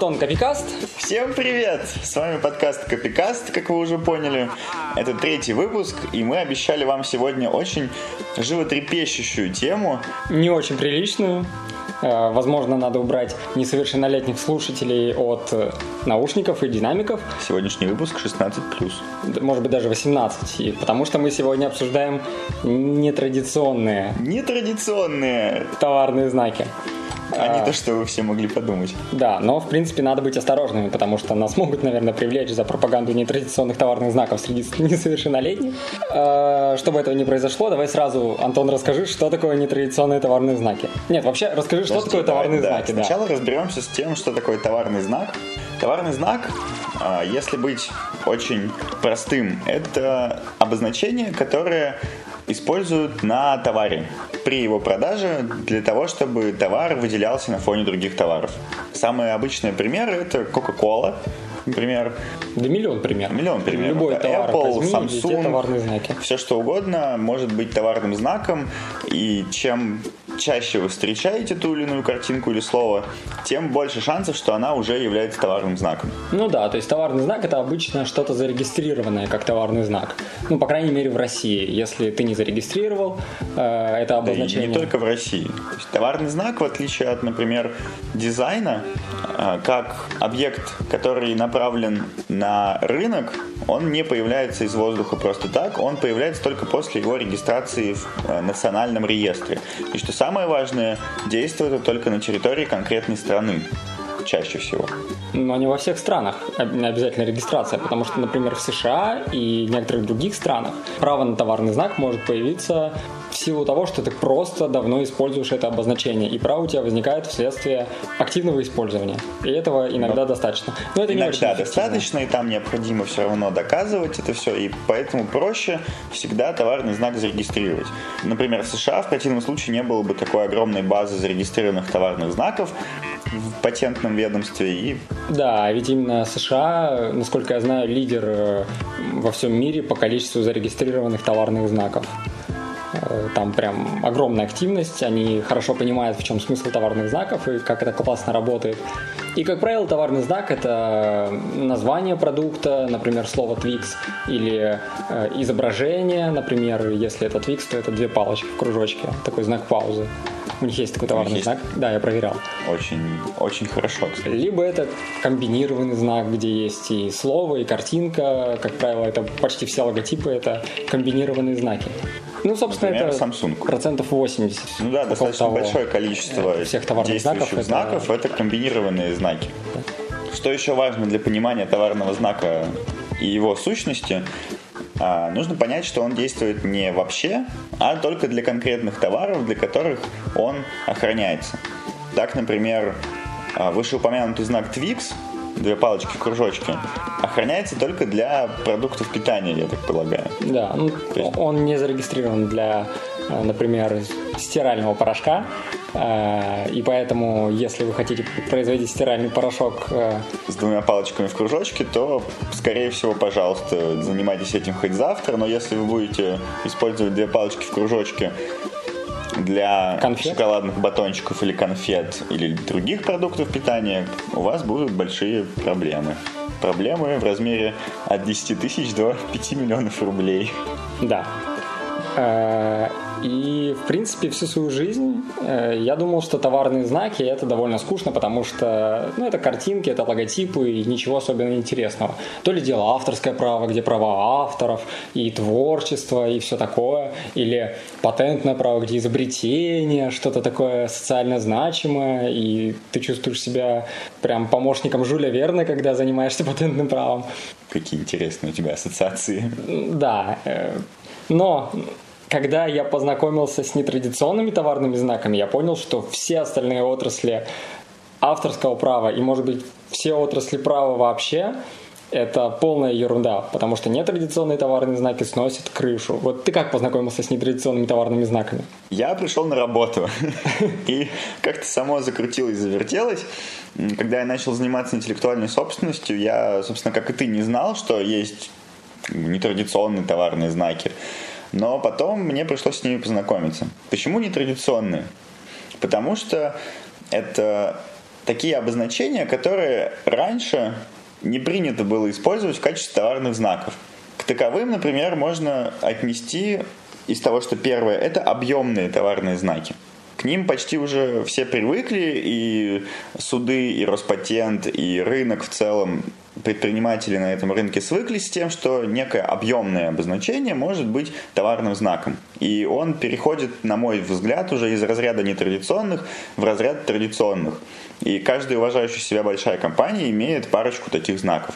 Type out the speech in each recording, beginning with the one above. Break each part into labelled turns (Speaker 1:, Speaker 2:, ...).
Speaker 1: Антон Копикаст.
Speaker 2: Всем привет! С вами подкаст Копикаст, как вы уже поняли. Это третий выпуск, и мы обещали вам сегодня очень животрепещущую тему.
Speaker 1: Не очень приличную. Э, возможно, надо убрать несовершеннолетних слушателей от э, наушников и динамиков.
Speaker 2: Сегодняшний выпуск 16+.
Speaker 1: Может быть, даже 18. потому что мы сегодня обсуждаем нетрадиционные...
Speaker 2: Нетрадиционные!
Speaker 1: Товарные знаки
Speaker 2: а не то, что вы все могли подумать.
Speaker 1: Да, но в принципе надо быть осторожными, потому что нас могут, наверное, привлечь за пропаганду нетрадиционных товарных знаков среди несовершеннолетних. А, чтобы этого не произошло, давай сразу, Антон, расскажи, что такое нетрадиционные товарные знаки. Нет, вообще расскажи, что такое товарные
Speaker 2: да,
Speaker 1: знаки.
Speaker 2: Сначала да. разберемся с тем, что такое товарный знак. Товарный знак, а, если быть очень простым, это обозначение, которое используют на товаре при его продаже для того, чтобы товар выделялся на фоне других товаров. Самые обычные примеры это Coca-Cola, например.
Speaker 1: Да миллион примеров.
Speaker 2: Миллион примеров.
Speaker 1: Любой
Speaker 2: да.
Speaker 1: товар
Speaker 2: Apple,
Speaker 1: возьми,
Speaker 2: Samsung,
Speaker 1: товарные знаки.
Speaker 2: все что угодно может быть товарным знаком. И чем чаще вы встречаете ту или иную картинку или слово, тем больше шансов, что она уже является товарным знаком.
Speaker 1: Ну да, то есть товарный знак это обычно что-то зарегистрированное как товарный знак. Ну, по крайней мере, в России. Если ты не зарегистрировал э, это обозначение.
Speaker 2: Да, и не только в России. То есть, товарный знак, в отличие от, например, дизайна, э, как объект, который направлен на рынок, он не появляется из воздуха просто так, он появляется только после его регистрации в э, национальном реестре. И что самое важное, действует это только на территории конкретной страны чаще всего.
Speaker 1: Но не во всех странах обязательно регистрация, потому что, например, в США и некоторых других странах право на товарный знак может появиться силу того, что ты просто давно используешь это обозначение, и право у тебя возникает вследствие активного использования. И этого иногда Но достаточно.
Speaker 2: Но это иногда достаточно, и там необходимо все равно доказывать это все, и поэтому проще всегда товарный знак зарегистрировать. Например, в США в противном случае не было бы такой огромной базы зарегистрированных товарных знаков в патентном ведомстве. И...
Speaker 1: Да, ведь именно США, насколько я знаю, лидер э, во всем мире по количеству зарегистрированных товарных знаков. Там прям огромная активность, они хорошо понимают, в чем смысл товарных знаков и как это классно работает. И, как правило, товарный знак – это название продукта, например, слово Twix, или э, изображение, например, если это Twix, то это две палочки в кружочке, такой знак паузы. У них есть такой товарный есть. знак. Да, я проверял.
Speaker 2: Очень, очень хорошо.
Speaker 1: Кстати. Либо это комбинированный знак, где есть и слово, и картинка. Как правило, это почти все логотипы это комбинированные знаки. Ну, собственно,
Speaker 2: Например,
Speaker 1: это
Speaker 2: Samsung.
Speaker 1: процентов 80.
Speaker 2: Ну да, достаточно
Speaker 1: того,
Speaker 2: большое количество всех товарных знаков, это... знаков это комбинированные знаки. Что еще важно для понимания товарного знака и его сущности, а, нужно понять, что он действует не вообще, а только для конкретных товаров, для которых он охраняется. Так, например, а, вышеупомянутый знак Twix, две палочки в кружочке, охраняется только для продуктов питания, я так полагаю.
Speaker 1: Да, ну, есть... он не зарегистрирован для, э, например, стирального порошка, э, и поэтому, если вы хотите производить стиральный порошок... Э,
Speaker 2: С двумя палочками в кружочке, то, скорее всего, пожалуйста, занимайтесь этим хоть завтра, но если вы будете использовать две палочки в кружочке для конфет? шоколадных батончиков или конфет или других продуктов питания, у вас будут большие проблемы. Проблемы в размере от 10 тысяч до 5 миллионов рублей.
Speaker 1: Да. Э, и, в принципе, всю свою жизнь э, я думал, что товарные знаки это довольно скучно, потому что ну, это картинки, это логотипы и ничего особенно интересного. То ли дело авторское право, где права авторов и творчество и все такое, или патентное право, где изобретение, что-то такое социально значимое, и ты чувствуешь себя прям помощником Жюля Верна, когда занимаешься патентным правом.
Speaker 2: Какие интересные у тебя ассоциации.
Speaker 1: Да, э, но когда я познакомился с нетрадиционными товарными знаками, я понял, что все остальные отрасли авторского права и, может быть, все отрасли права вообще это полная ерунда, потому что нетрадиционные товарные знаки сносят крышу. Вот ты как познакомился с нетрадиционными товарными знаками?
Speaker 2: Я пришел на работу, и как-то само закрутилось, завертелось. Когда я начал заниматься интеллектуальной собственностью, я, собственно, как и ты, не знал, что есть нетрадиционные товарные знаки. Но потом мне пришлось с ними познакомиться. Почему нетрадиционные? Потому что это такие обозначения, которые раньше не принято было использовать в качестве товарных знаков. К таковым, например, можно отнести из того, что первое – это объемные товарные знаки. К ним почти уже все привыкли, и суды, и Роспатент, и рынок в целом, предприниматели на этом рынке свыклись с тем, что некое объемное обозначение может быть товарным знаком. И он переходит, на мой взгляд, уже из разряда нетрадиционных в разряд традиционных. И каждая уважающая себя большая компания имеет парочку таких знаков.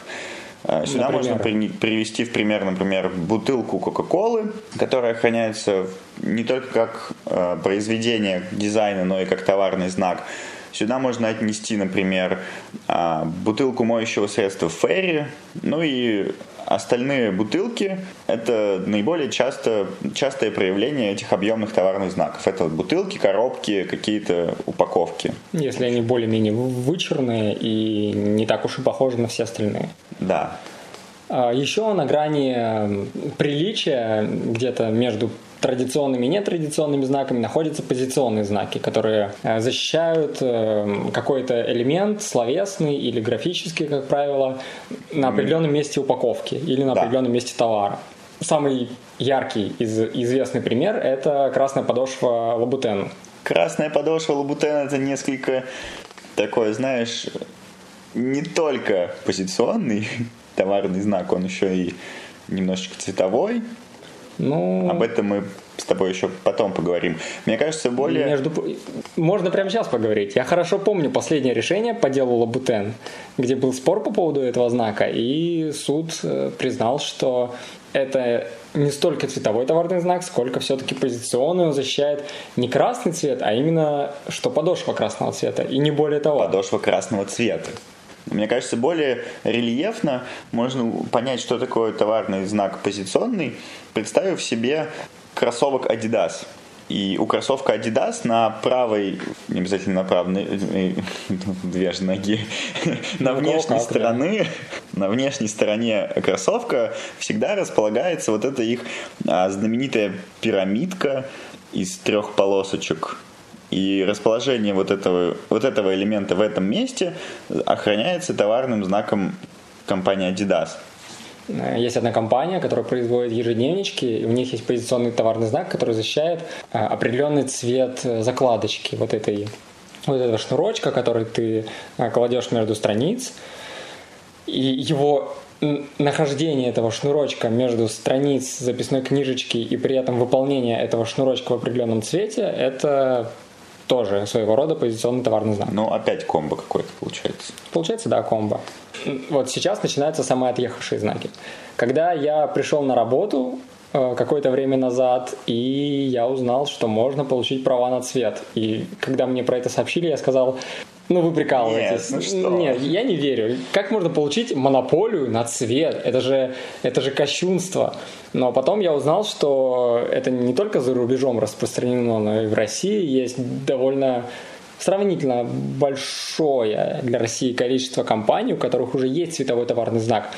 Speaker 2: Э, сюда например? можно при, привести в пример, например, бутылку Кока-Колы, которая храняется не только как э, произведение дизайна, но и как товарный знак. Сюда можно отнести, например, э, бутылку моющего средства Ферри, ну и Остальные бутылки – это наиболее часто, частое проявление этих объемных товарных знаков. Это вот бутылки, коробки, какие-то упаковки.
Speaker 1: Если они более-менее вычурные и не так уж и похожи на все остальные.
Speaker 2: Да.
Speaker 1: А еще на грани приличия, где-то между традиционными и нетрадиционными знаками находятся позиционные знаки, которые э, защищают э, какой-то элемент словесный или графический, как правило, на определенном месте упаковки или на да. определенном месте товара. Самый яркий из известный пример – это красная подошва Лабутен.
Speaker 2: Красная подошва Лабутен – это несколько такое, знаешь, не только позиционный товарный знак, он еще и немножечко цветовой, ну... Об этом мы с тобой еще потом поговорим. Мне кажется, более...
Speaker 1: Между... Можно прямо сейчас поговорить. Я хорошо помню последнее решение по делу Лабутен, где был спор по поводу этого знака, и суд э, признал, что это не столько цветовой товарный знак, сколько все-таки позиционный. Он защищает не красный цвет, а именно что подошва красного цвета, и не более того.
Speaker 2: Подошва красного цвета. Мне кажется, более рельефно можно понять, что такое товарный знак позиционный, представив себе кроссовок Adidas. И у кроссовка Adidas на правой, не обязательно на правой, две же ноги, на внешней стороне, на внешней стороне кроссовка всегда располагается вот эта их а, знаменитая пирамидка из трех полосочек и расположение вот этого, вот этого элемента в этом месте охраняется товарным знаком компании Adidas.
Speaker 1: Есть одна компания, которая производит ежедневнички, и у них есть позиционный товарный знак, который защищает а, определенный цвет закладочки вот этой вот этого шнурочка, который ты кладешь между страниц. И его нахождение этого шнурочка между страниц записной книжечки и при этом выполнение этого шнурочка в определенном цвете, это тоже своего рода позиционный товарный знак.
Speaker 2: Ну, опять комбо какой-то получается.
Speaker 1: Получается, да, комбо. Вот сейчас начинаются самые отъехавшие знаки. Когда я пришел на работу э, какое-то время назад, и я узнал, что можно получить права на цвет. И когда мне про это сообщили, я сказал, ну вы прикалываетесь. Нет, ну что? Нет, я не верю. Как можно получить монополию на цвет? Это же, это же кощунство. Но потом я узнал, что это не только за рубежом распространено, но и в России есть довольно сравнительно большое для России количество компаний, у которых уже есть цветовой товарный знак.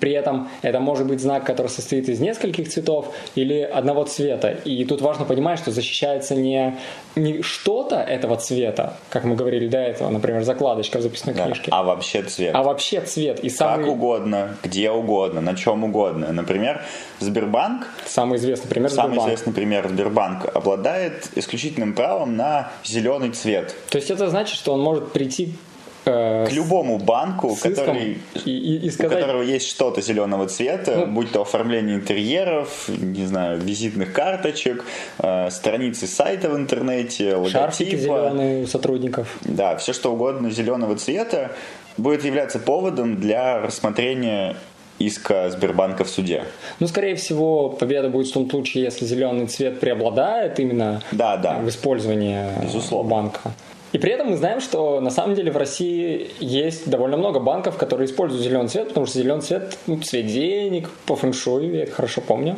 Speaker 1: При этом это может быть знак, который состоит из нескольких цветов или одного цвета. И тут важно понимать, что защищается не, не что-то этого цвета, как мы говорили до этого, например, закладочка в записной да, книжке.
Speaker 2: А вообще цвет.
Speaker 1: А вообще цвет. И самый...
Speaker 2: Как угодно, где угодно, на чем угодно. Например, Сбербанк...
Speaker 1: Самый известный пример
Speaker 2: Самый Сбербанк. известный пример Сбербанк обладает исключительным правом на зеленый цвет.
Speaker 1: То есть это значит, что он может прийти
Speaker 2: Э, к любому банку, который, и, и, и сказать... у которого есть что-то зеленого цвета, ну, будь то оформление интерьеров, не знаю, визитных карточек, э, страницы сайта в интернете, логотипа.
Speaker 1: зеленые сотрудников.
Speaker 2: Да, все что угодно зеленого цвета будет являться поводом для рассмотрения иска Сбербанка в суде.
Speaker 1: Ну, скорее всего, победа будет в том случае, если зеленый цвет преобладает именно
Speaker 2: да, да.
Speaker 1: в использовании Безусловно. банка. И при этом мы знаем, что на самом деле в России есть довольно много банков, которые используют зеленый цвет, потому что зеленый цвет ну, цвет денег по фэншую, я это хорошо помню.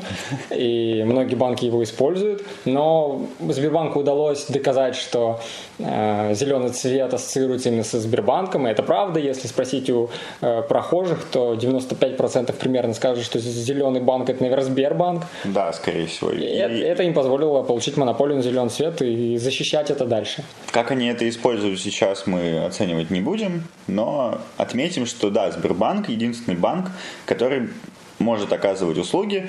Speaker 1: И многие банки его используют. Но Сбербанку удалось доказать, что э, зеленый цвет ассоциируется именно со Сбербанком. И это правда. Если спросить у э, прохожих, то 95% примерно скажут, что зеленый банк это, наверное, Сбербанк.
Speaker 2: Да, скорее всего. И...
Speaker 1: Это, это им позволило получить монополию на зеленый цвет и защищать это дальше.
Speaker 2: Как они это это используют сейчас, мы оценивать не будем, но отметим, что да, Сбербанк единственный банк, который может оказывать услуги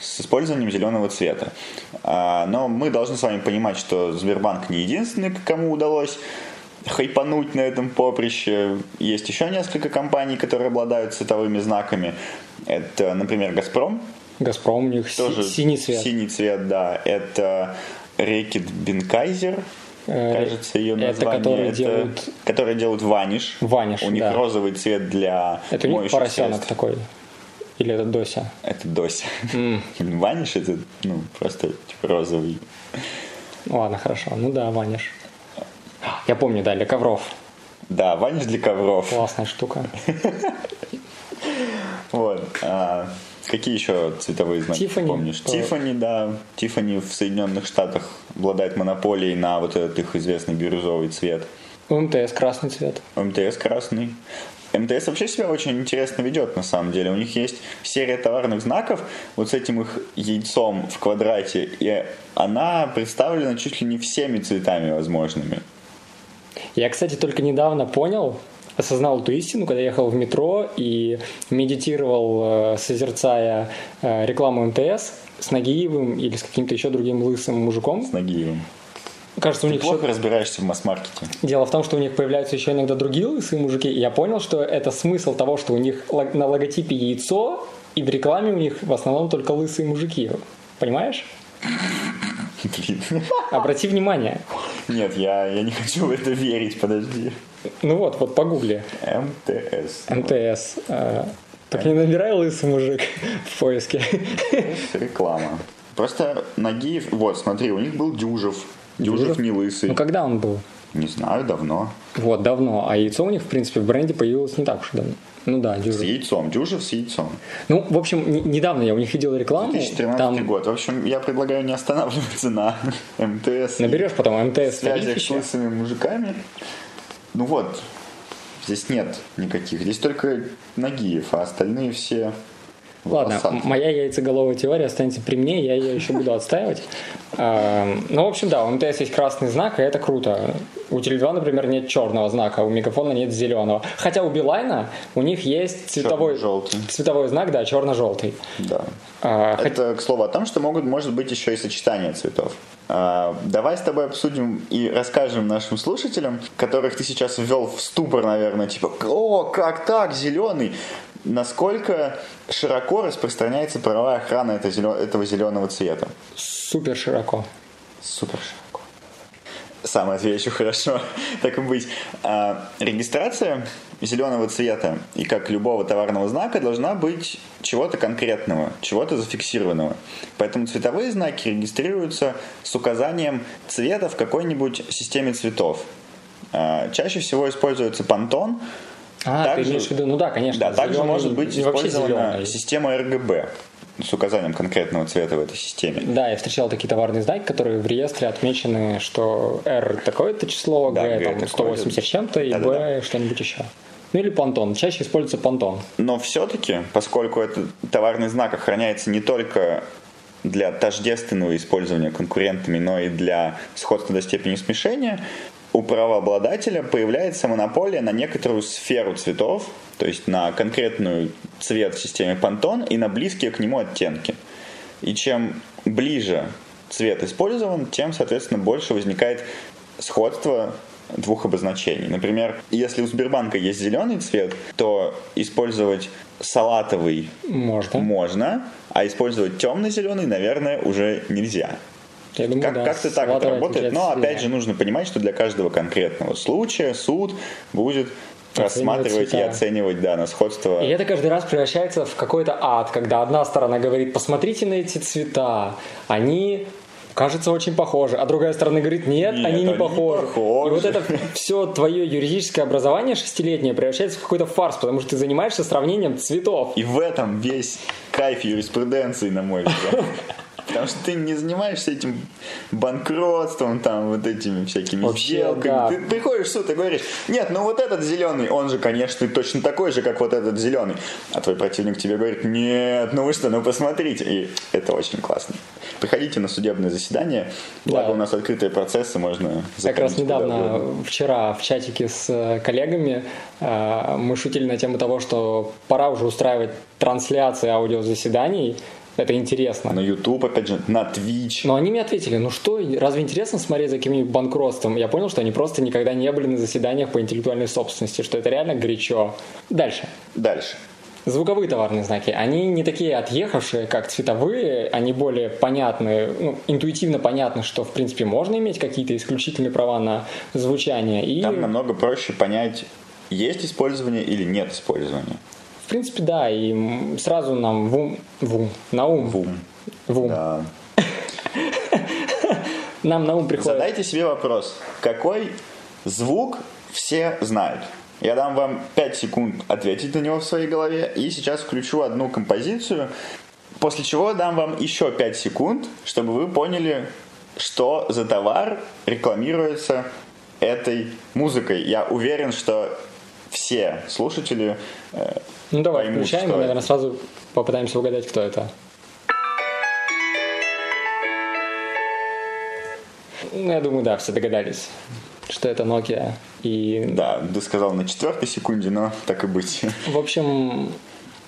Speaker 2: с использованием зеленого цвета. А, но мы должны с вами понимать, что Сбербанк не единственный, кому удалось хайпануть на этом поприще. Есть еще несколько компаний, которые обладают цветовыми знаками. Это, например, «Газпром».
Speaker 1: «Газпром» у них Тоже синий цвет.
Speaker 2: Синий цвет, да. Это «Рекет Бенкайзер», кажется, ее название. Это
Speaker 1: которые это, делают...
Speaker 2: Которые делают ваниш.
Speaker 1: Ваниш,
Speaker 2: У них
Speaker 1: да.
Speaker 2: розовый цвет для
Speaker 1: Это у них поросенок средств. такой. Или это Дося?
Speaker 2: Это Дося. Mm. Ваниш это, ну, просто типа розовый.
Speaker 1: Ладно, хорошо. Ну да, ваниш. Я помню, да, для ковров.
Speaker 2: Да, ваниш для ковров.
Speaker 1: Классная штука.
Speaker 2: Вот. Какие еще цветовые знаки
Speaker 1: Тиффани,
Speaker 2: помнишь? Тиффани, да. Тиффани в Соединенных Штатах обладает монополией на вот этот их известный бирюзовый цвет.
Speaker 1: У МТС красный цвет.
Speaker 2: У МТС красный. МТС вообще себя очень интересно ведет, на самом деле. У них есть серия товарных знаков, вот с этим их яйцом в квадрате, и она представлена чуть ли не всеми цветами возможными.
Speaker 1: Я, кстати, только недавно понял, осознал эту истину, когда ехал в метро и медитировал, э, созерцая э, рекламу МТС с Нагиевым или с каким-то еще другим лысым мужиком.
Speaker 2: С Нагиевым.
Speaker 1: Кажется,
Speaker 2: у
Speaker 1: них
Speaker 2: плохо еще... разбираешься в масс-маркете.
Speaker 1: Дело в том, что у них появляются еще иногда другие лысые мужики. И я понял, что это смысл того, что у них на логотипе яйцо, и в рекламе у них в основном только лысые мужики. Понимаешь? Блин. Обрати внимание.
Speaker 2: Нет, я, я не хочу в это верить, подожди.
Speaker 1: Ну вот, вот погугли.
Speaker 2: МТС.
Speaker 1: МТС. А, так не набирай лысый мужик в поиске.
Speaker 2: Реклама. Просто Нагиев, вот, смотри, у них был Дюжев. Дюжев, Дюжев не лысый.
Speaker 1: Ну когда он был?
Speaker 2: Не знаю, давно.
Speaker 1: Вот, давно. А яйцо у них, в принципе, в бренде появилось не так уж давно. Ну да,
Speaker 2: Дюжев. С яйцом. Дюжев с яйцом.
Speaker 1: Ну, в общем, не, недавно я у них видел рекламу.
Speaker 2: 2013 там... год. В общем, я предлагаю не останавливаться на МТС.
Speaker 1: Наберешь потом МТС.
Speaker 2: Связях с лысыми мужиками. Ну вот, здесь нет никаких. Здесь только Нагиев, а остальные все
Speaker 1: Ладно, моя яйцеголовая теория останется при мне, я ее еще буду отстаивать. Ну, в общем, да, у МТС есть красный знак, и это круто. У Теле2, например, нет черного знака, а у Мегафона нет зеленого. Хотя у Билайна у них есть цветовой, цветовой знак, да, черно-желтый.
Speaker 2: Да. А, это, хоть... к слову, о том, что могут, может быть еще и сочетание цветов. А, давай с тобой обсудим и расскажем нашим слушателям, которых ты сейчас ввел в ступор, наверное, типа, о, как так, зеленый насколько широко распространяется правовая охрана этого зеленого цвета?
Speaker 1: Супер широко.
Speaker 2: Супер широко. Сам отвечу хорошо, так и быть. А, регистрация зеленого цвета и как любого товарного знака должна быть чего-то конкретного, чего-то зафиксированного. Поэтому цветовые знаки регистрируются с указанием цвета в какой-нибудь системе цветов. А, чаще всего используется пантон,
Speaker 1: а, также, ты имеешь в виду, ну да, конечно.
Speaker 2: Да, также может быть использована система RGB с указанием конкретного цвета в этой системе.
Speaker 1: Да, я встречал такие товарные знаки, которые в реестре отмечены, что R такое-то число, да, G, G там 180 чем-то, и да, B да, да. что-нибудь еще. Ну или понтон. Чаще используется понтон.
Speaker 2: Но все-таки, поскольку этот товарный знак охраняется не только для тождественного использования конкурентами, но и для сходства до степени смешения, у правообладателя появляется монополия на некоторую сферу цветов, то есть на конкретную цвет в системе Pantone и на близкие к нему оттенки. И чем ближе цвет использован, тем, соответственно, больше возникает сходство двух обозначений. Например, если у Сбербанка есть зеленый цвет, то использовать салатовый
Speaker 1: можно,
Speaker 2: можно а использовать темно-зеленый, наверное, уже нельзя.
Speaker 1: Я думаю, как,
Speaker 2: да, как-то так это работает. Но опять же нужно понимать, что для каждого конкретного случая суд будет рассматривать цвета. и оценивать, да, на сходство.
Speaker 1: И это каждый раз превращается в какой-то ад, когда одна сторона говорит, посмотрите на эти цвета, они кажется очень похожи, а другая сторона говорит, нет, нет они, не, они похожи. не похожи. И вот это все твое юридическое образование шестилетнее превращается в какой-то фарс, потому что ты занимаешься сравнением цветов.
Speaker 2: И в этом весь кайф юриспруденции, на мой взгляд. Потому что ты не занимаешься этим банкротством, там, вот этими всякими Вообще, сделками. Да. Ты приходишь в суд и говоришь, нет, ну вот этот зеленый, он же, конечно, точно такой же, как вот этот зеленый. А твой противник тебе говорит, нет, ну вы что, ну посмотрите. И это очень классно. Приходите на судебное заседание, благо да. у нас открытые процессы, можно
Speaker 1: Как раз недавно, вчера в чатике с э, коллегами э, мы шутили на тему того, что пора уже устраивать трансляции аудиозаседаний, это интересно.
Speaker 2: На YouTube, опять же, на Twitch.
Speaker 1: Но они мне ответили, ну что, разве интересно смотреть за каким-нибудь банкротством? Я понял, что они просто никогда не были на заседаниях по интеллектуальной собственности, что это реально горячо. Дальше.
Speaker 2: Дальше.
Speaker 1: Звуковые товарные знаки, они не такие отъехавшие, как цветовые, они более понятны, ну, интуитивно понятно, что в принципе можно иметь какие-то исключительные права на звучание. И...
Speaker 2: Там намного проще понять, есть использование или нет использования.
Speaker 1: В принципе, да, и сразу нам в ум, в ум, на ум.
Speaker 2: В ум. В ум. Да.
Speaker 1: Нам на ум приходит.
Speaker 2: Задайте себе вопрос, какой звук все знают? Я дам вам 5 секунд ответить на него в своей голове, и сейчас включу одну композицию, после чего дам вам еще 5 секунд, чтобы вы поняли, что за товар рекламируется этой музыкой. Я уверен, что все слушатели э,
Speaker 1: Ну давай, поймут, включаем, и, наверное, сразу попытаемся угадать, кто это. Ну, я думаю, да, все догадались, что это Nokia. И...
Speaker 2: Да, ты сказал на четвертой секунде, но так и быть.
Speaker 1: В общем...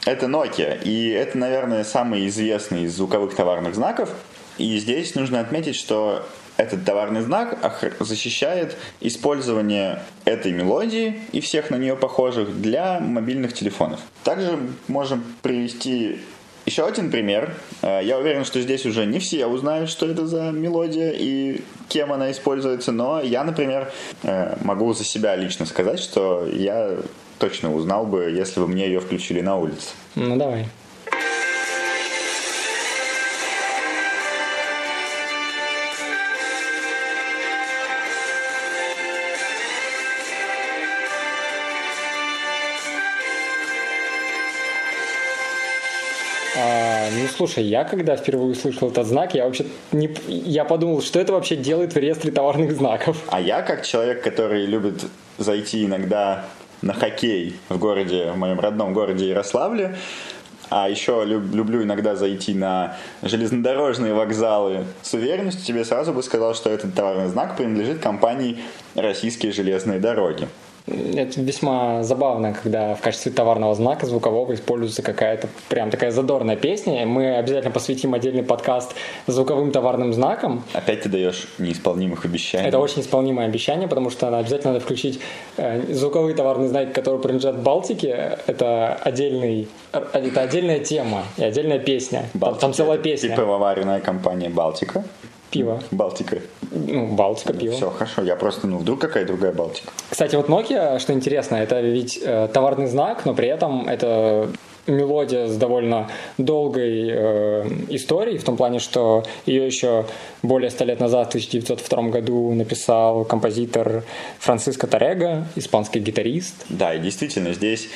Speaker 2: Это Nokia, и это, наверное, самый известный из звуковых товарных знаков. И здесь нужно отметить, что этот товарный знак защищает использование этой мелодии и всех на нее похожих для мобильных телефонов. Также можем привести еще один пример. Э, я уверен, что здесь уже не все узнают, что это за мелодия и кем она используется, но я, например, э, могу за себя лично сказать, что я точно узнал бы, если бы мне ее включили на улице.
Speaker 1: Ну давай. Слушай, я когда впервые услышал этот знак, я вообще не... Я подумал, что это вообще делает в реестре товарных знаков.
Speaker 2: А я, как человек, который любит зайти иногда на хоккей в городе, в моем родном городе Ярославле, а еще люб, люблю иногда зайти на железнодорожные вокзалы с уверенностью, тебе сразу бы сказал, что этот товарный знак принадлежит компании «Российские железные дороги».
Speaker 1: Это весьма забавно, когда в качестве товарного знака звукового используется какая-то прям такая задорная песня. Мы обязательно посвятим отдельный подкаст звуковым товарным знаком.
Speaker 2: Опять ты даешь неисполнимых обещаний.
Speaker 1: Это очень исполнимое обещание, потому что обязательно надо включить э, звуковые товарные знаки, которые принадлежат Балтике. Это отдельный, это отдельная тема и отдельная песня. Балтика, там целая песня.
Speaker 2: Пивоваренная компания Балтика
Speaker 1: пиво.
Speaker 2: Балтика.
Speaker 1: Ну, Балтика пиво.
Speaker 2: Все хорошо, я просто, ну, вдруг какая другая Балтика.
Speaker 1: Кстати, вот Nokia, что интересно, это ведь э, товарный знак, но при этом это мелодия с довольно долгой э, историей, в том плане, что ее еще более ста лет назад, в 1902 году, написал композитор Франциско Тарега, испанский гитарист.
Speaker 2: Да, и действительно, здесь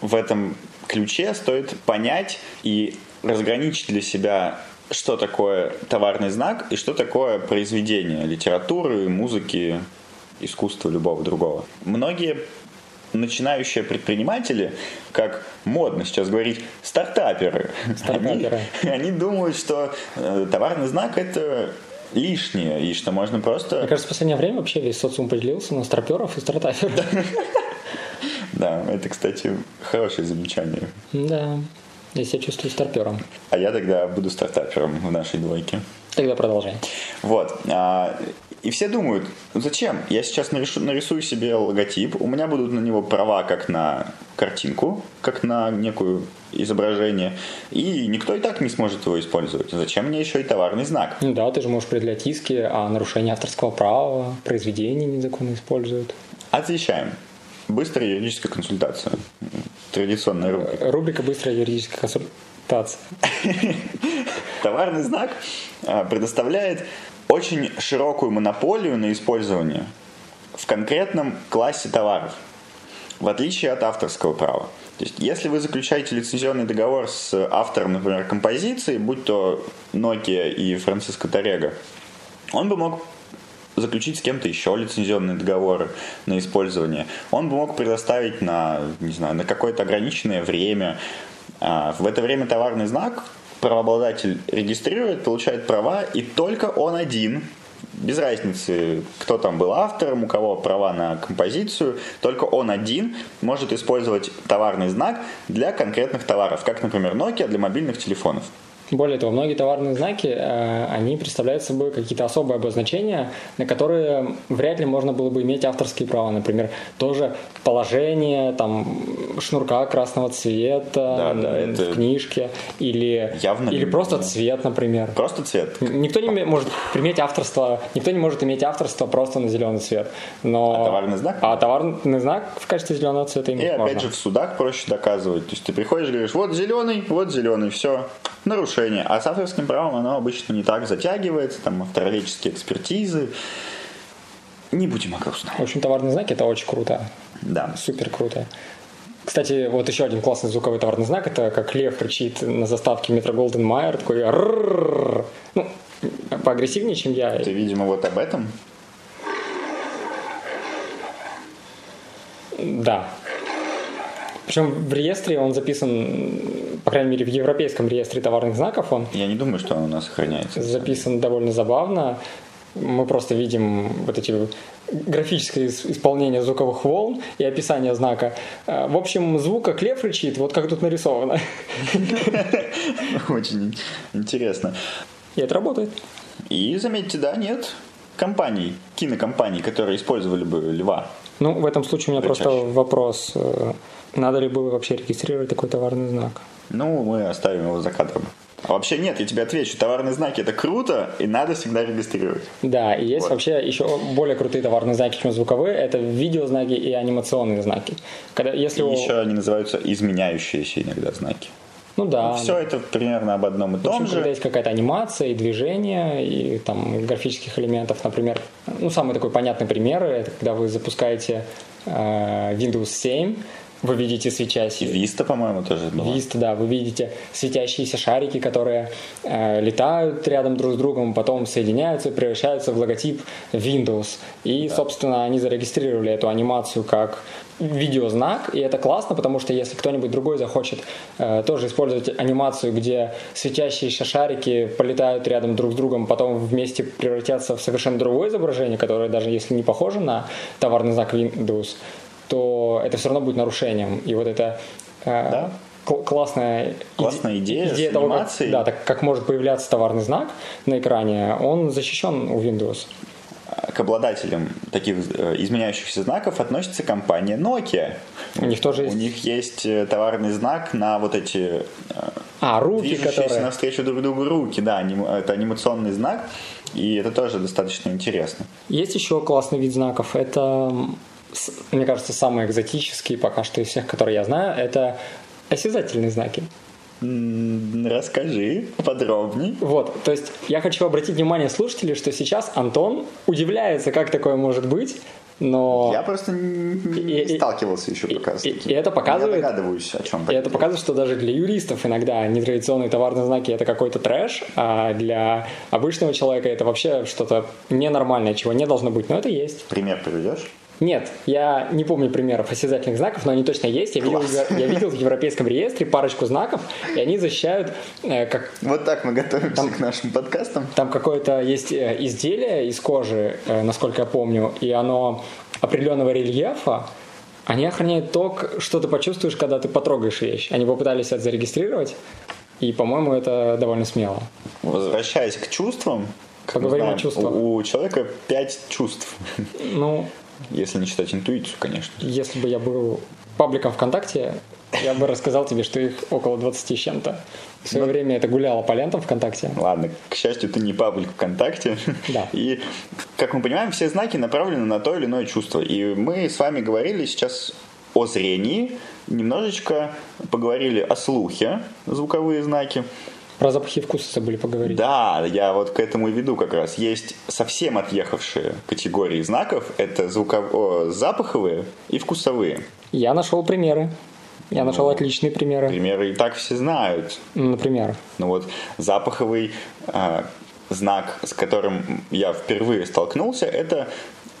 Speaker 2: в этом ключе стоит понять и разграничить для себя что такое товарный знак и что такое произведение литературы, музыки, искусства любого другого. Многие начинающие предприниматели, как модно сейчас говорить, стартаперы, стартаперы. Они, они думают, что э, товарный знак это лишнее, и что можно просто...
Speaker 1: Мне кажется, в последнее время вообще весь социум поделился на старперов и стартаперов.
Speaker 2: Да, это, кстати, хорошее замечание.
Speaker 1: Да. Я себя чувствую старпером.
Speaker 2: А я тогда буду стартапером в нашей двойке.
Speaker 1: Тогда продолжай.
Speaker 2: Вот. А, и все думают, «Ну зачем? Я сейчас наришу, нарисую себе логотип, у меня будут на него права как на картинку, как на некую изображение, и никто и так не сможет его использовать. Зачем мне еще и товарный знак?
Speaker 1: Ну да, ты же можешь предъявлять иски о нарушении авторского права, произведения незаконно используют.
Speaker 2: Отвечаем. Быстрая юридическая консультация. Традиционная рубрика.
Speaker 1: Рубрика «Быстрая юридическая консультация».
Speaker 2: Товарный знак а, предоставляет очень широкую монополию на использование в конкретном классе товаров, в отличие от авторского права. То есть, если вы заключаете лицензионный договор с автором, например, композиции, будь то Nokia и Франциско Торега, он бы мог заключить с кем-то еще лицензионные договоры на использование. Он бы мог предоставить на, не знаю, на какое-то ограниченное время. А, в это время товарный знак правообладатель регистрирует, получает права, и только он один без разницы, кто там был автором, у кого права на композицию, только он один может использовать товарный знак для конкретных товаров, как, например, Nokia для мобильных телефонов.
Speaker 1: Более того, многие товарные знаки, э, они представляют собой какие-то особые обозначения, на которые вряд ли можно было бы иметь авторские права. Например, тоже положение там, шнурка красного цвета да, да, в книжке или, Явно или просто цвет, например.
Speaker 2: Просто цвет.
Speaker 1: Никто не может иметь авторство, никто не может иметь авторство просто на зеленый цвет. Но...
Speaker 2: А товарный знак?
Speaker 1: А товарный знак в качестве зеленого цвета иметь
Speaker 2: И
Speaker 1: можно.
Speaker 2: опять же в судах проще доказывать. То есть ты приходишь и говоришь, вот зеленый, вот зеленый, все, нарушение нарушение. А с авторским правом оно обычно не так затягивается, там автороведческие экспертизы. Не будем о грустном.
Speaker 1: В общем, товарные знаки это очень круто.
Speaker 2: Да.
Speaker 1: Супер круто. Кстати, вот еще один классный звуковой товарный знак, это как лев кричит на заставке метро Голден Майер, такой ну, поагрессивнее, чем я.
Speaker 2: Ты, видимо, вот об этом?
Speaker 1: Да. Причем в реестре он записан, по крайней мере, в европейском реестре товарных знаков он...
Speaker 2: Я не думаю, что он у нас сохраняется.
Speaker 1: Записан довольно забавно. Мы просто видим вот эти графическое исполнение звуковых волн и описание знака. Э, в общем, звук как лев рычит, вот как тут нарисовано.
Speaker 2: Очень интересно.
Speaker 1: И это работает.
Speaker 2: И заметьте, да, нет компаний, кинокомпаний, которые использовали бы льва.
Speaker 1: Ну, в этом случае у меня просто вопрос. Надо ли было вообще регистрировать такой товарный знак?
Speaker 2: Ну, мы оставим его за кадром. А вообще нет, я тебе отвечу, товарные знаки это круто, и надо всегда регистрировать.
Speaker 1: Да, и есть вот. вообще еще более крутые товарные знаки, чем звуковые, это видеознаки и анимационные знаки.
Speaker 2: Когда, если и у... еще они называются изменяющиеся иногда знаки.
Speaker 1: Ну да.
Speaker 2: Ну, все да. это примерно об одном и том общем, же.
Speaker 1: Когда есть какая-то анимация и движение, и там графических элементов, например. Ну, самый такой понятный пример, это когда вы запускаете э, Windows 7, вы видите светящиеся...
Speaker 2: И Vista, по-моему, тоже
Speaker 1: была. Vista, да. Вы видите светящиеся шарики, которые э, летают рядом друг с другом, потом соединяются и превращаются в логотип Windows. И, да. собственно, они зарегистрировали эту анимацию как видеознак, и это классно, потому что если кто-нибудь другой захочет э, тоже использовать анимацию, где светящиеся шарики полетают рядом друг с другом, потом вместе превратятся в совершенно другое изображение, которое даже если не похоже на товарный знак Windows, то это все равно будет нарушением. И вот это
Speaker 2: э, да?
Speaker 1: классная,
Speaker 2: классная идея,
Speaker 1: идея того, как, да, так как может появляться товарный знак на экране, он защищен у Windows.
Speaker 2: К обладателям таких э, изменяющихся знаков относится компания Nokia.
Speaker 1: У них тоже есть.
Speaker 2: У них есть э, товарный знак на вот эти
Speaker 1: а, руки, которые...
Speaker 2: навстречу друг другу руки, да, это анимационный знак, и это тоже достаточно интересно.
Speaker 1: Есть еще классный вид знаков, это мне кажется, самые экзотические пока что из всех, которые я знаю, это осязательные знаки.
Speaker 2: Расскажи подробней.
Speaker 1: Вот, то есть я хочу обратить внимание слушателей, что сейчас Антон удивляется, как такое может быть, но...
Speaker 2: Я просто не и, сталкивался еще пока
Speaker 1: с таким. И, и это показывает...
Speaker 2: Я догадываюсь, о чем
Speaker 1: И это показывает, что даже для юристов иногда нетрадиционные товарные знаки это какой-то трэш, а для обычного человека это вообще что-то ненормальное, чего не должно быть, но это есть.
Speaker 2: Пример приведешь?
Speaker 1: Нет, я не помню примеров осязательных знаков, но они точно есть. Я видел, я видел в Европейском реестре парочку знаков, и они защищают э, как...
Speaker 2: Вот так мы готовимся там, к нашим подкастам.
Speaker 1: Там какое-то есть э, изделие из кожи, э, насколько я помню, и оно определенного рельефа, они охраняют то, что ты почувствуешь, когда ты потрогаешь вещь. Они попытались это зарегистрировать, и, по-моему, это довольно смело.
Speaker 2: Возвращаясь к чувствам,
Speaker 1: Поговорим знаем, о чувствах.
Speaker 2: У человека пять чувств.
Speaker 1: Ну,
Speaker 2: если не считать интуицию, конечно.
Speaker 1: Если бы я был пабликом ВКонтакте, я бы рассказал тебе, что их около 20 с чем-то. В свое Но... время это гуляло по лентам ВКонтакте.
Speaker 2: Ладно, к счастью, ты не паблик ВКонтакте.
Speaker 1: Да.
Speaker 2: И, как мы понимаем, все знаки направлены на то или иное чувство. И мы с вами говорили сейчас о зрении, немножечко поговорили о слухе, звуковые знаки.
Speaker 1: Про запахи и вкусы забыли поговорить.
Speaker 2: Да, я вот к этому и веду как раз. Есть совсем отъехавшие категории знаков. Это звуков... О, запаховые и вкусовые.
Speaker 1: Я нашел примеры. Я нашел ну, отличные примеры.
Speaker 2: Примеры и так все знают.
Speaker 1: Например?
Speaker 2: Ну вот запаховый э, знак, с которым я впервые столкнулся, это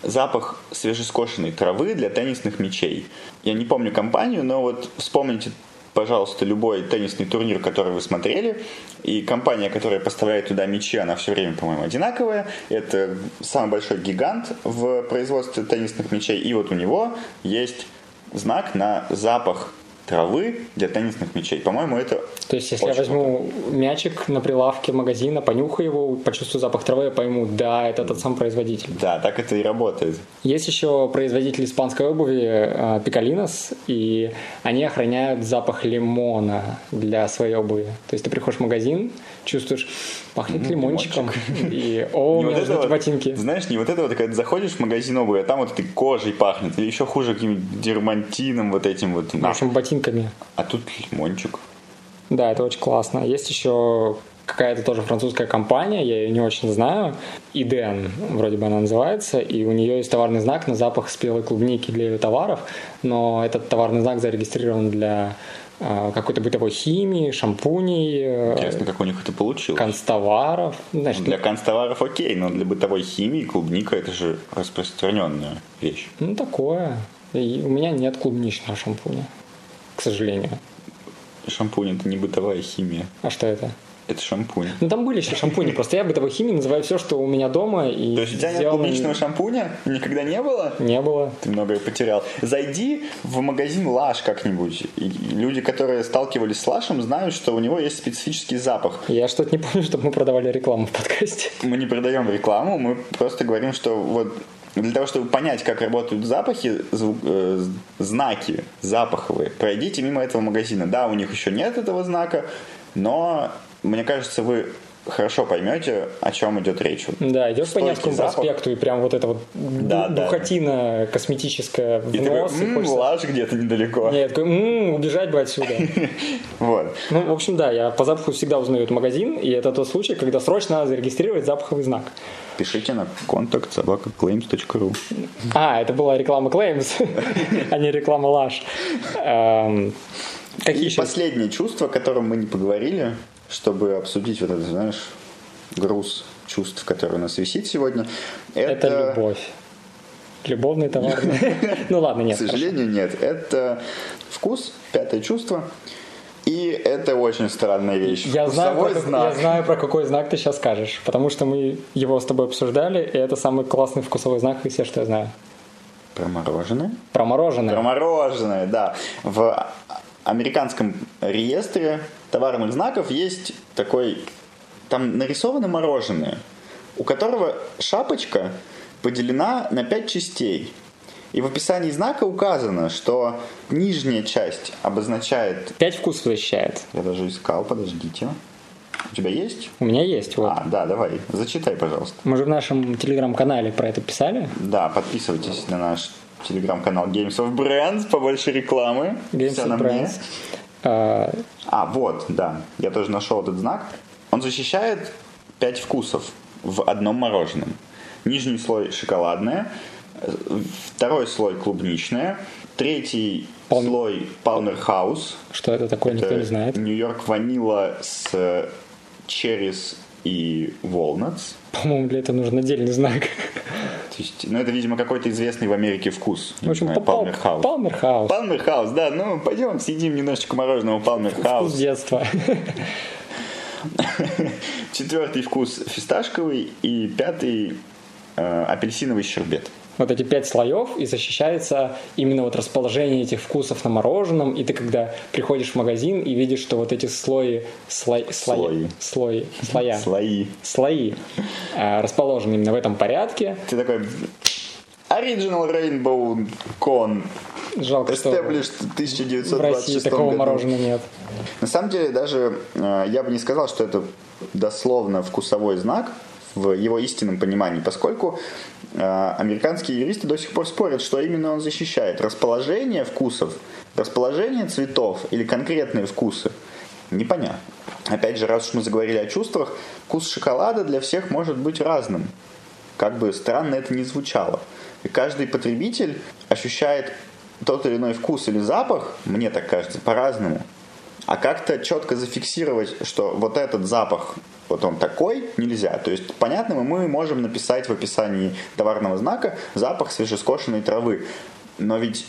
Speaker 2: запах свежескошенной травы для теннисных мячей. Я не помню компанию, но вот вспомните пожалуйста, любой теннисный турнир, который вы смотрели, и компания, которая поставляет туда мячи, она все время, по-моему, одинаковая. Это самый большой гигант в производстве теннисных мячей, и вот у него есть знак на запах травы для теннисных мячей. По-моему, это
Speaker 1: То есть, если я возьму круто. мячик на прилавке магазина, понюхаю его, почувствую запах травы, я пойму, да, это тот сам производитель.
Speaker 2: Да, так это и работает.
Speaker 1: Есть еще производитель испанской обуви Пикалинос, и они охраняют запах лимона для своей обуви. То есть, ты приходишь в магазин, чувствуешь, пахнет ну, лимончиком, и о, у меня вот эти ботинки.
Speaker 2: Знаешь, не вот это вот, когда ты заходишь в магазин обуви, а там вот этой кожей пахнет, или еще хуже каким-нибудь дермантином вот этим вот.
Speaker 1: В общем, ботинками.
Speaker 2: А тут лимончик.
Speaker 1: Да, это очень классно. Есть еще какая-то тоже французская компания, я ее не очень знаю, Иден, вроде бы она называется, и у нее есть товарный знак на запах спелой клубники для ее товаров, но этот товарный знак зарегистрирован для какой-то бытовой химии, шампуней.
Speaker 2: Э, Интересно, как у них это получилось.
Speaker 1: Констоваров.
Speaker 2: Значит, для констоваров окей, но для бытовой химии клубника это же распространенная вещь.
Speaker 1: Ну, такое. И у меня нет клубничного шампуня к сожалению.
Speaker 2: Шампунь это не бытовая химия.
Speaker 1: А что это?
Speaker 2: Это шампунь.
Speaker 1: Ну там были еще шампуни, просто я бытовой химией называю все, что у меня дома. И
Speaker 2: То есть у тебя нет клубничного шампуня? Никогда не было?
Speaker 1: Не было.
Speaker 2: Ты многое потерял. Зайди в магазин Лаш как-нибудь. И люди, которые сталкивались с Лашем, знают, что у него есть специфический запах.
Speaker 1: Я что-то не помню, чтобы мы продавали рекламу в подкасте.
Speaker 2: Мы не продаем рекламу, мы просто говорим, что вот для того, чтобы понять, как работают запахи, звук, э, знаки запаховые, пройдите мимо этого магазина. Да, у них еще нет этого знака, но мне кажется, вы хорошо поймете, о чем идет речь.
Speaker 1: Да, идешь по Невскому проспекту, и прям вот эта вот да, духотина да. косметическая в
Speaker 2: и нос. Такой, м-м, хочется... лаж где-то недалеко.
Speaker 1: Нет, такой, м-м, убежать бы отсюда.
Speaker 2: вот.
Speaker 1: Ну, в общем, да, я по запаху всегда узнаю этот магазин, и это тот случай, когда срочно надо зарегистрировать запаховый знак.
Speaker 2: Пишите на контакт собакаклеймс.ру
Speaker 1: А, это была реклама Claims, а не реклама Лаш. Эм,
Speaker 2: какие и еще? последнее чувство, о котором мы не поговорили, чтобы обсудить вот этот, знаешь, груз чувств, который у нас висит сегодня.
Speaker 1: Это, это любовь. Любовный товар. Ну ладно, нет.
Speaker 2: К сожалению, нет. Это вкус, пятое чувство. И это очень странная вещь.
Speaker 1: Я знаю, про, знак. я знаю, про какой знак ты сейчас скажешь, потому что мы его с тобой обсуждали, и это самый классный вкусовой знак из всех, что я знаю.
Speaker 2: Про мороженое?
Speaker 1: Про мороженое.
Speaker 2: Про мороженое, да. В американском реестре товарных знаков есть такой... Там нарисовано мороженое, у которого шапочка поделена на пять частей. И в описании знака указано, что нижняя часть обозначает...
Speaker 1: Пять вкусов защищает.
Speaker 2: Я даже искал, подождите. У тебя есть?
Speaker 1: У меня есть, вот.
Speaker 2: А, да, давай, зачитай, пожалуйста.
Speaker 1: Мы же в нашем телеграм-канале про это писали.
Speaker 2: Да, подписывайтесь на наш телеграм-канал Games of Brands, побольше рекламы.
Speaker 1: Games Все of Brands.
Speaker 2: А... а, вот, да, я тоже нашел этот знак. Он защищает пять вкусов в одном мороженом. Нижний слой шоколадное, Второй слой клубничная. Третий Пал... слой Palmer House.
Speaker 1: Что это такое, это никто не знает.
Speaker 2: Нью-Йорк ванила с черрис и walnuts.
Speaker 1: По-моему, для этого нужен отдельный знак.
Speaker 2: Есть, ну, это, видимо, какой-то известный в Америке вкус.
Speaker 1: В общем, Палмер Хаус. Палмер Хаус.
Speaker 2: Палмер Хаус, да. Ну, пойдем съедим немножечко мороженого Палмер Хаус.
Speaker 1: Вкус детства.
Speaker 2: Четвертый вкус фисташковый и пятый э, апельсиновый щербет
Speaker 1: вот эти пять слоев, и защищается именно вот расположение этих вкусов на мороженом, и ты когда приходишь в магазин и видишь, что вот эти слои, слои, слои, слои, слоя,
Speaker 2: слои,
Speaker 1: слои э, расположены именно в этом порядке.
Speaker 2: Ты такой Original Rainbow Cone
Speaker 1: Жалко, что
Speaker 2: 1926 в
Speaker 1: России такого
Speaker 2: году.
Speaker 1: мороженого нет.
Speaker 2: На самом деле даже э, я бы не сказал, что это дословно вкусовой знак, в его истинном понимании, поскольку э, американские юристы до сих пор спорят, что именно он защищает. Расположение вкусов, расположение цветов или конкретные вкусы. Непонятно. Опять же, раз уж мы заговорили о чувствах, вкус шоколада для всех может быть разным. Как бы странно это ни звучало. И каждый потребитель ощущает тот или иной вкус или запах, мне так кажется, по-разному. А как-то четко зафиксировать, что вот этот запах, вот он такой, нельзя. То есть, понятно, мы можем написать в описании товарного знака запах свежескошенной травы. Но ведь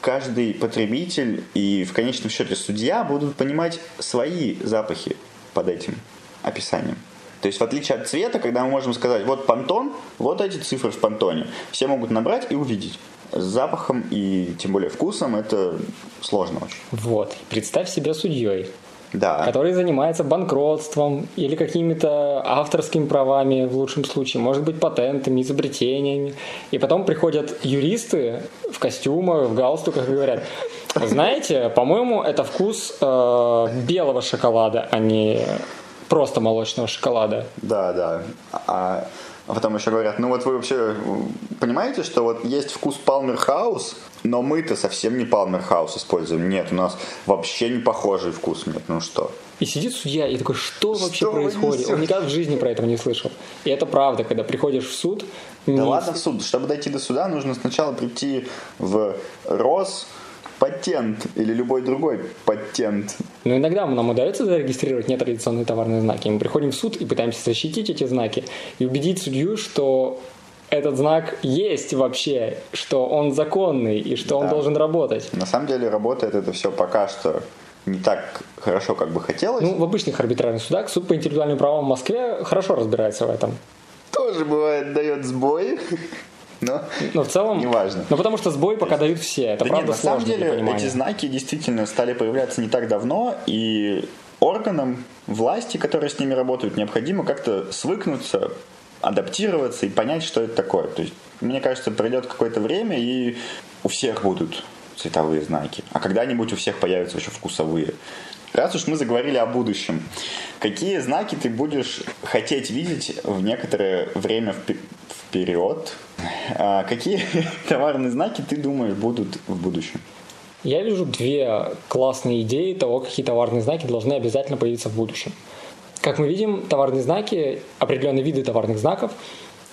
Speaker 2: каждый потребитель и в конечном счете судья будут понимать свои запахи под этим описанием. То есть в отличие от цвета, когда мы можем сказать, вот понтон, вот эти цифры в понтоне, все могут набрать и увидеть. С запахом и тем более вкусом это сложно очень.
Speaker 1: Вот. Представь себя судьей,
Speaker 2: да.
Speaker 1: который занимается банкротством или какими-то авторскими правами в лучшем случае, может быть, патентами, изобретениями. И потом приходят юристы в костюмах, в галстуках и говорят, знаете, по-моему, это вкус э, белого шоколада, а не просто молочного шоколада.
Speaker 2: Да, да. А, а потом еще говорят, ну вот вы вообще понимаете, что вот есть вкус Palmer House, но мы-то совсем не Palmer House используем. Нет, у нас вообще не похожий вкус. Нет, ну что?
Speaker 1: И сидит судья и такой, что вообще что происходит? Он никогда в жизни про это не слышал. И это правда, когда приходишь в суд.
Speaker 2: Да не... ладно в суд. Чтобы дойти до суда, нужно сначала прийти в РОС, патент или любой другой патент.
Speaker 1: Но иногда нам удается зарегистрировать нетрадиционные товарные знаки. Мы приходим в суд и пытаемся защитить эти знаки и убедить судью, что этот знак есть вообще, что он законный и что да. он должен работать.
Speaker 2: На самом деле работает это все пока что не так хорошо, как бы хотелось.
Speaker 1: Ну, в обычных арбитражных судах суд по интеллектуальным правам в Москве хорошо разбирается в этом.
Speaker 2: Тоже бывает дает сбой но,
Speaker 1: но в целом
Speaker 2: неважно.
Speaker 1: Ну потому что сбой пока дают все, это
Speaker 2: да
Speaker 1: правда
Speaker 2: нет, на самом деле эти знаки действительно стали появляться не так давно, и органам власти, которые с ними работают, необходимо как-то свыкнуться, адаптироваться и понять, что это такое. То есть, мне кажется, пройдет какое-то время, и у всех будут цветовые знаки. А когда-нибудь у всех появятся еще вкусовые. Раз уж мы заговорили о будущем, какие знаки ты будешь хотеть видеть в некоторое время вперед? А какие товарные знаки ты думаешь будут в будущем?
Speaker 1: Я вижу две классные идеи того, какие товарные знаки должны обязательно появиться в будущем. Как мы видим, товарные знаки, определенные виды товарных знаков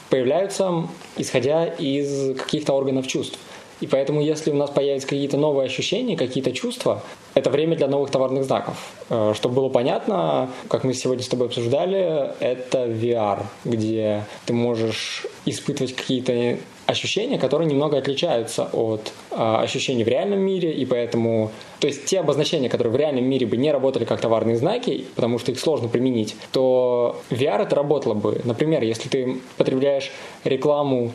Speaker 1: появляются исходя из каких-то органов чувств. И поэтому, если у нас появятся какие-то новые ощущения, какие-то чувства, это время для новых товарных знаков. Э, чтобы было понятно, как мы сегодня с тобой обсуждали, это VR, где ты можешь испытывать какие-то ощущения, которые немного отличаются от э, ощущений в реальном мире, и поэтому, то есть те обозначения, которые в реальном мире бы не работали как товарные знаки, потому что их сложно применить, то VR это работало бы. Например, если ты потребляешь рекламу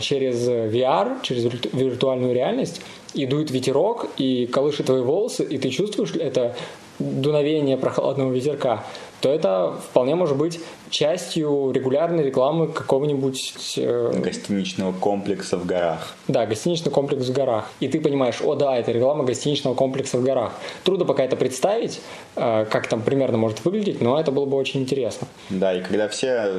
Speaker 1: через VR, через виртуальную реальность, и дует ветерок, и колышет твои волосы, и ты чувствуешь это дуновение прохладного ветерка, то это вполне может быть частью регулярной рекламы какого-нибудь...
Speaker 2: Э... Гостиничного комплекса в горах.
Speaker 1: Да, гостиничный комплекс в горах. И ты понимаешь, о да, это реклама гостиничного комплекса в горах. Трудно пока это представить, э, как там примерно может выглядеть, но это было бы очень интересно.
Speaker 2: Да, и когда все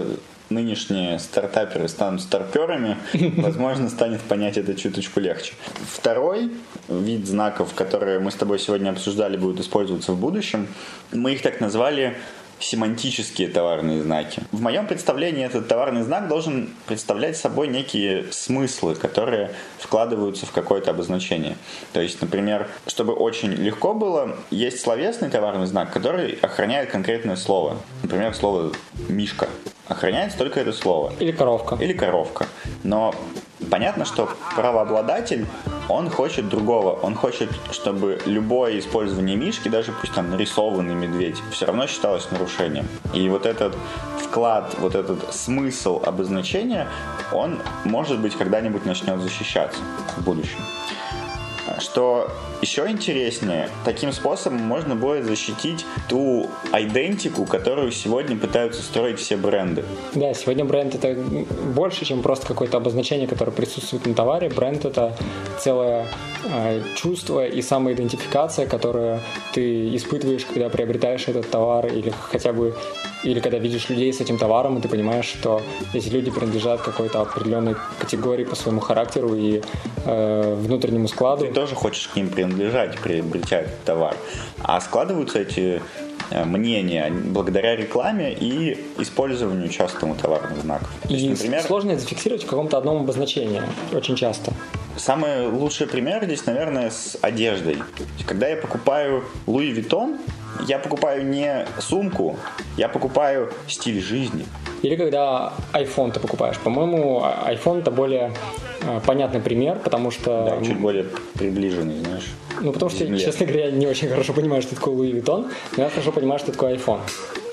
Speaker 2: нынешние стартаперы станут старперами, возможно, станет понять это чуточку легче. Второй вид знаков, которые мы с тобой сегодня обсуждали, будут использоваться в будущем, мы их так назвали семантические товарные знаки. В моем представлении этот товарный знак должен представлять собой некие смыслы, которые вкладываются в какое-то обозначение. То есть, например, чтобы очень легко было, есть словесный товарный знак, который охраняет конкретное слово. Например, слово «мишка» охраняется только это слово.
Speaker 1: Или коровка.
Speaker 2: Или коровка. Но понятно, что правообладатель, он хочет другого. Он хочет, чтобы любое использование мишки, даже пусть там нарисованный медведь, все равно считалось нарушением. И вот этот вклад, вот этот смысл обозначения, он, может быть, когда-нибудь начнет защищаться в будущем. Что еще интереснее, таким способом можно будет защитить ту идентику, которую сегодня пытаются строить все бренды.
Speaker 1: Да, сегодня бренд это больше, чем просто какое-то обозначение, которое присутствует на товаре. Бренд это целое э, чувство и самоидентификация, которую ты испытываешь, когда приобретаешь этот товар или хотя бы или когда видишь людей с этим товаром, и ты понимаешь, что эти люди принадлежат какой-то определенной категории по своему характеру и э, внутреннему складу.
Speaker 2: Ты тоже хочешь к ним принадлежать, приобретя этот товар. А складываются эти э, мнения благодаря рекламе и использованию частому товарных знаков.
Speaker 1: И есть, например, сложно это зафиксировать в каком-то одном обозначении очень часто.
Speaker 2: самый лучший пример здесь, наверное, с одеждой. Когда я покупаю Louis Vuitton, я покупаю не сумку, я покупаю стиль жизни.
Speaker 1: Или когда iPhone ты покупаешь. По-моему, а, iPhone это более понятный пример, потому что...
Speaker 2: Да, чуть более приближенный, знаешь.
Speaker 1: Ну, потому что, земле. честно говоря, я не очень хорошо понимаю, что такое Louis Vuitton, но я хорошо понимаю, что такое iPhone.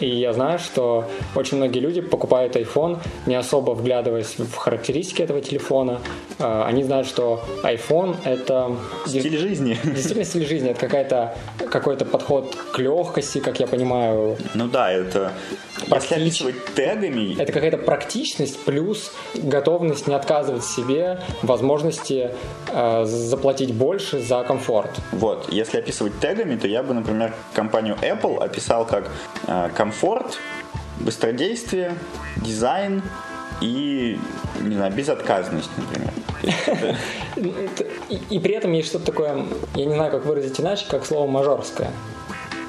Speaker 1: И я знаю, что очень многие люди покупают iPhone, не особо вглядываясь в характеристики этого телефона. А, они знают, что iPhone — это...
Speaker 2: Стиль жизни.
Speaker 1: Действительно стиль жизни. Это какая-то, какой-то подход к легкости, как я понимаю.
Speaker 2: Ну да, это... Практич... Если тегами...
Speaker 1: Это какая-то практичность плюс готовность не отказывать себе возможности э, заплатить больше за комфорт.
Speaker 2: Вот. Если описывать тегами, то я бы, например, компанию Apple описал как э, комфорт, быстродействие, дизайн и, не знаю, безотказность, например.
Speaker 1: И при этом есть что-то такое, я не знаю, как выразить иначе, как слово мажорское.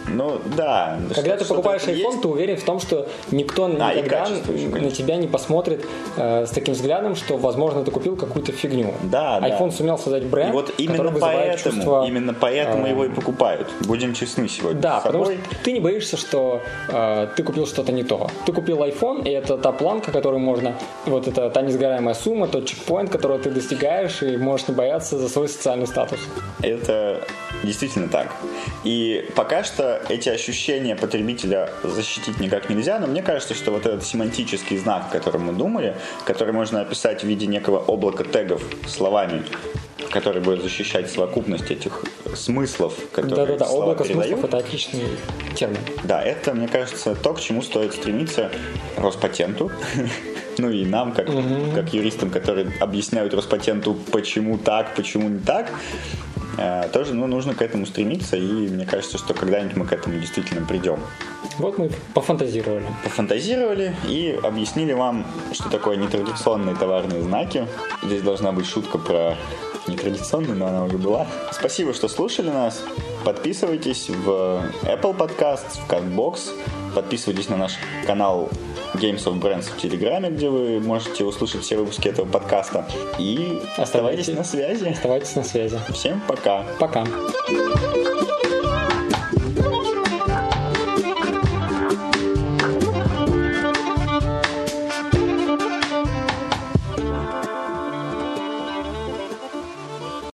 Speaker 2: Ну, да.
Speaker 1: Когда ты покупаешь iPhone, есть. ты уверен в том, что никто а, никогда еще, на тебя не посмотрит э, с таким взглядом, что, возможно, ты купил какую-то фигню.
Speaker 2: Да,
Speaker 1: iPhone
Speaker 2: да.
Speaker 1: сумел создать бренд,
Speaker 2: и вот именно поэтому, чувство, именно поэтому э, его и покупают. Будем честны сегодня.
Speaker 1: Да, потому что ты не боишься, что э, ты купил что-то не то. Ты купил iPhone, и это та планка, которую можно, вот это та несгораемая сумма, тот чекпоинт, который ты достигаешь, и можешь не бояться за свой социальный статус.
Speaker 2: Это действительно так. И пока что эти ощущения потребителя защитить никак нельзя, но мне кажется, что вот этот семантический знак, о котором мы думали, который можно описать в виде некого облака тегов словами, который будет защищать совокупность этих смыслов, которые
Speaker 1: Да-да-да,
Speaker 2: слова
Speaker 1: облако
Speaker 2: передают.
Speaker 1: смыслов – это отличный термин.
Speaker 2: Да, это, мне кажется, то, к чему стоит стремиться Роспатенту, ну и нам, как, угу. как юристам, которые объясняют Роспатенту, почему так, почему не так, тоже ну, нужно к этому стремиться, и мне кажется, что когда-нибудь мы к этому действительно придем.
Speaker 1: Вот мы пофантазировали.
Speaker 2: Пофантазировали и объяснили вам, что такое нетрадиционные товарные знаки. Здесь должна быть шутка про нетрадиционные, но она уже была. Спасибо, что слушали нас. Подписывайтесь в Apple Podcasts, в CastBox. Подписывайтесь на наш канал Games of Brands в Телеграме, где вы можете услышать все выпуски этого подкаста. И оставайтесь, оставайтесь на связи.
Speaker 1: Оставайтесь на связи.
Speaker 2: Всем пока.
Speaker 1: Пока.